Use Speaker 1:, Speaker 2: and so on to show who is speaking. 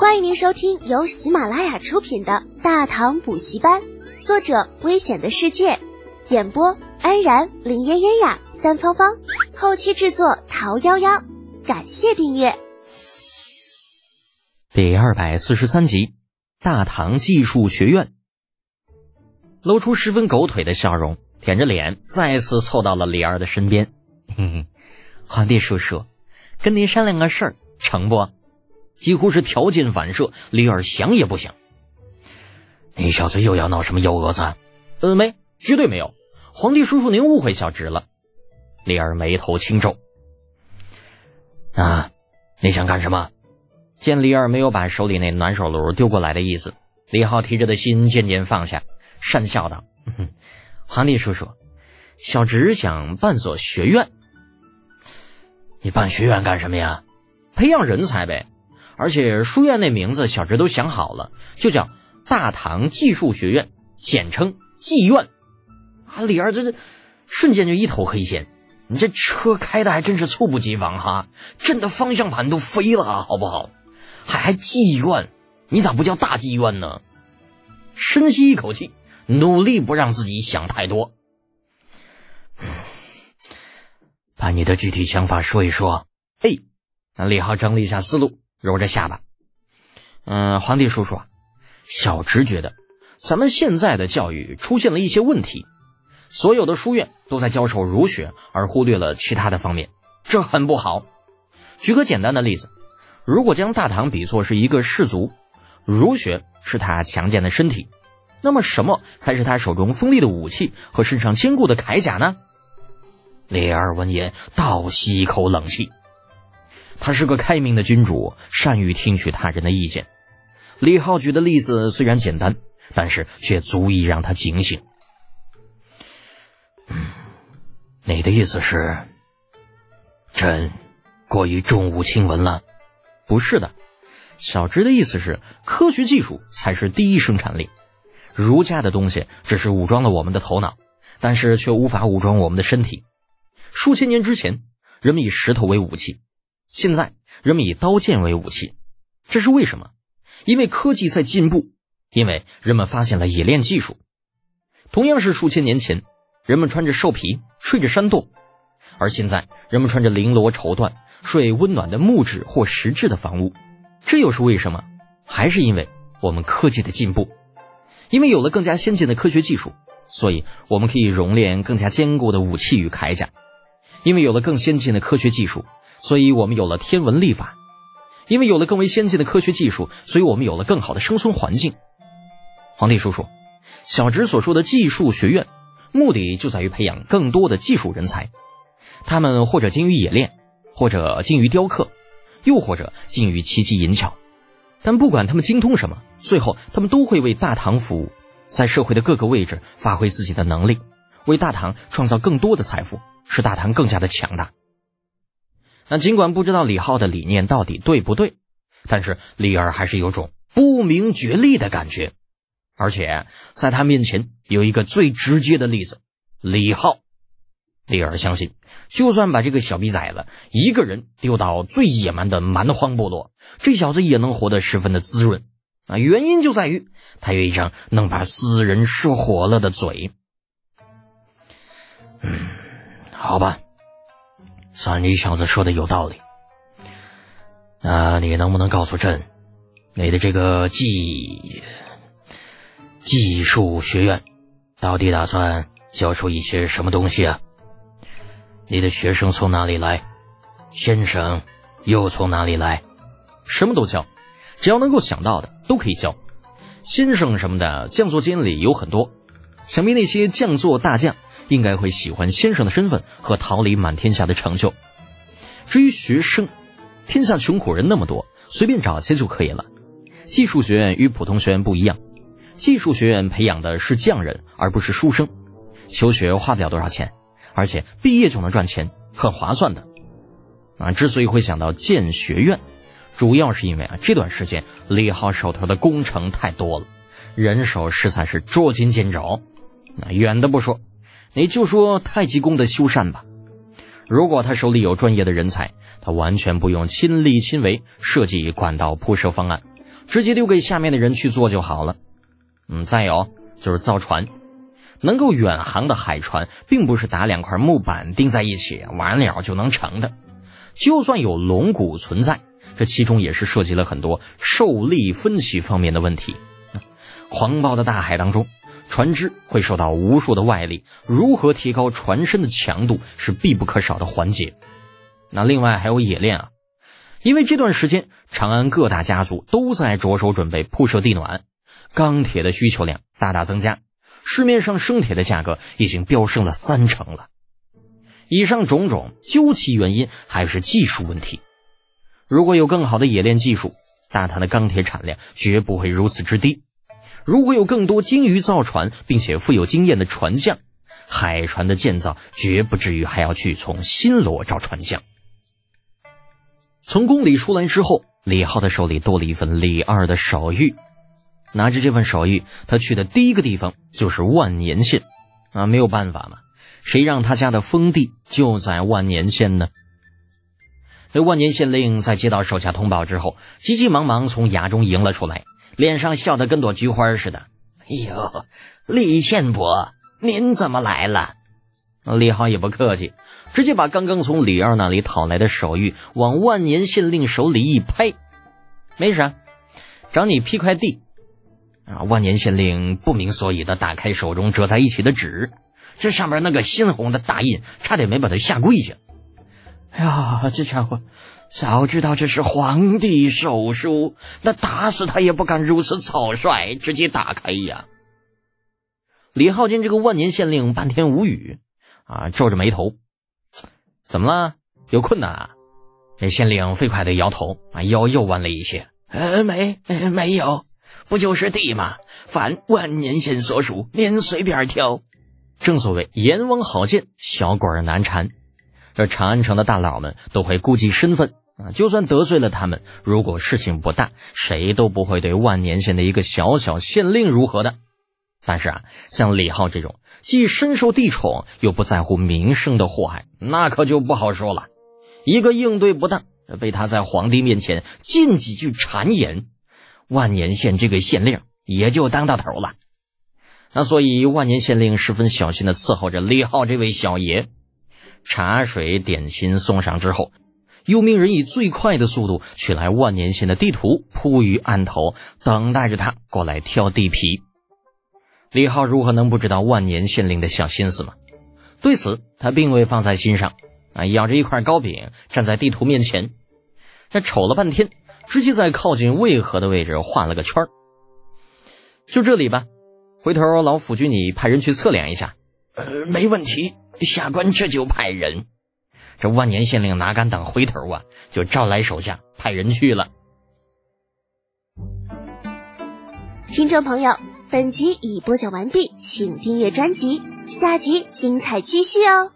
Speaker 1: 欢迎您收听由喜马拉雅出品的《大唐补习班》，作者：危险的世界，演播：安然、林嫣嫣呀、三芳芳，后期制作：桃夭夭。感谢订阅。
Speaker 2: 第二百四十三集，《大唐技术学院》露出十分狗腿的笑容，舔着脸再次凑到了李二的身边。嘿嘿，皇帝叔叔，跟您商量个事儿，成不？几乎是条件反射，李尔想也不想。你小子又要闹什么幺蛾子？呃，没，绝对没有。皇帝叔叔，您误会小侄了。李尔眉头轻皱。啊，你想干什么？见李尔没有把手里那暖手炉丢过来的意思，李浩提着的心渐渐放下，讪笑道：“哼皇帝叔叔，小侄想办所学院。你办学院干什么呀？培养人才呗。”而且书院那名字小侄都想好了，就叫大唐技术学院，简称技院。啊，李二这这瞬间就一头黑线，你这车开的还真是猝不及防哈，震的方向盘都飞了，好不好？还还技院，你咋不叫大技院呢？深吸一口气，努力不让自己想太多，把你的具体想法说一说。哎，那李浩整理一下思路。揉着下巴，嗯，皇帝叔叔啊，小侄觉得咱们现在的教育出现了一些问题，所有的书院都在教授儒学，而忽略了其他的方面，这很不好。举个简单的例子，如果将大唐比作是一个士族，儒学是他强健的身体，那么什么才是他手中锋利的武器和身上坚固的铠甲呢？李二闻言倒吸一口冷气。他是个开明的君主，善于听取他人的意见。李浩举的例子虽然简单，但是却足以让他警醒。嗯你的意思是，朕过于重武轻文了？不是的，小侄的意思是，科学技术才是第一生产力。儒家的东西只是武装了我们的头脑，但是却无法武装我们的身体。数千年之前，人们以石头为武器。现在人们以刀剑为武器，这是为什么？因为科技在进步，因为人们发现了冶炼技术。同样是数千年前，人们穿着兽皮睡着山洞，而现在人们穿着绫罗绸缎睡温暖的木质或石质的房屋，这又是为什么？还是因为我们科技的进步，因为有了更加先进的科学技术，所以我们可以熔炼更加坚固的武器与铠甲，因为有了更先进的科学技术。所以我们有了天文历法，因为有了更为先进的科学技术，所以我们有了更好的生存环境。皇帝叔叔，小侄所说的技术学院，目的就在于培养更多的技术人才，他们或者精于冶炼，或者精于雕刻，又或者精于奇技淫巧。但不管他们精通什么，最后他们都会为大唐服务，在社会的各个位置发挥自己的能力，为大唐创造更多的财富，使大唐更加的强大。那尽管不知道李浩的理念到底对不对，但是李儿还是有种不明觉厉的感觉，而且在他面前有一个最直接的例子——李浩。李儿相信，就算把这个小逼崽子一个人丢到最野蛮的蛮荒部落，这小子也能活得十分的滋润。啊，原因就在于他有一张能把死人说活了的嘴。嗯，好吧。算你小子说的有道理，那你能不能告诉朕，你的这个技技术学院到底打算教出一些什么东西啊？你的学生从哪里来？先生又从哪里来？什么都教，只要能够想到的都可以教。先生什么的，将座间里有很多，想必那些将座大将。应该会喜欢先生的身份和桃李满天下的成就。至于学生，天下穷苦人那么多，随便找些就可以了。技术学院与普通学院不一样，技术学院培养的是匠人，而不是书生。求学花不了多少钱，而且毕业就能赚钱，很划算的。啊，之所以会想到建学院，主要是因为啊这段时间李浩手头的工程太多了，人手实在是捉襟见肘。那远的不说。你就说太极宫的修缮吧，如果他手里有专业的人才，他完全不用亲力亲为设计管道铺设方案，直接丢给下面的人去做就好了。嗯，再有就是造船，能够远航的海船，并不是打两块木板钉在一起完了就能成的。就算有龙骨存在，这其中也是涉及了很多受力分歧方面的问题。狂暴的大海当中，船只会受到无数的外力，如何提高船身的强度是必不可少的环节。那另外还有冶炼啊，因为这段时间长安各大家族都在着手准备铺设地暖，钢铁的需求量大大增加，市面上生铁的价格已经飙升了三成了。以上种种究其原因还是技术问题。如果有更好的冶炼技术，大唐的钢铁产量绝不会如此之低。如果有更多精于造船并且富有经验的船匠，海船的建造绝不至于还要去从新罗找船匠。从宫里出来之后，李浩的手里多了一份李二的手谕。拿着这份手谕，他去的第一个地方就是万年县。啊，没有办法嘛，谁让他家的封地就在万年县呢？那万年县令在接到手下通报之后，急急忙忙从衙中迎了出来。脸上笑得跟朵菊花似的。
Speaker 3: 哎呦，李县伯，您怎么来了？
Speaker 2: 李浩也不客气，直接把刚刚从李二那里讨来的手谕往万年县令手里一拍：“没啥，找你批块地。”啊！万年县令不明所以的打开手中折在一起的纸，这上面那个鲜红的大印，差点没把他吓跪下。
Speaker 3: 哎呀，这家伙！早知道这是皇帝手书，那打死他也不敢如此草率，直接打开呀。
Speaker 2: 李浩见这个万年县令半天无语，啊，皱着眉头，怎么了？有困难？啊？这县令飞快的摇头，啊，腰又弯了一些。
Speaker 3: 呃，没，没有，不就是地吗？凡万年县所属，您随便挑。
Speaker 2: 正所谓阎王好见，小鬼难缠。这长安城的大佬们都会顾忌身份。啊，就算得罪了他们，如果事情不大，谁都不会对万年县的一个小小县令如何的。但是啊，像李浩这种既深受地宠又不在乎名声的祸害，那可就不好说了。一个应对不当，被他在皇帝面前进几句谗言，万年县这个县令也就当到头了。那所以，万年县令十分小心的伺候着李浩这位小爷，茶水点心送上之后。又命人以最快的速度取来万年县的地图，铺于案头，等待着他过来挑地皮。李浩如何能不知道万年县令的小心思吗？对此，他并未放在心上。啊，咬着一块糕饼，站在地图面前，他瞅了半天，直接在靠近渭河的位置画了个圈儿。就这里吧，回头老府君你派人去测量一下。
Speaker 3: 呃，没问题，下官这就派人。
Speaker 2: 这万年县令哪敢等回头啊？就召来手下派人去了。
Speaker 1: 听众朋友，本集已播讲完毕，请订阅专辑，下集精彩继续哦。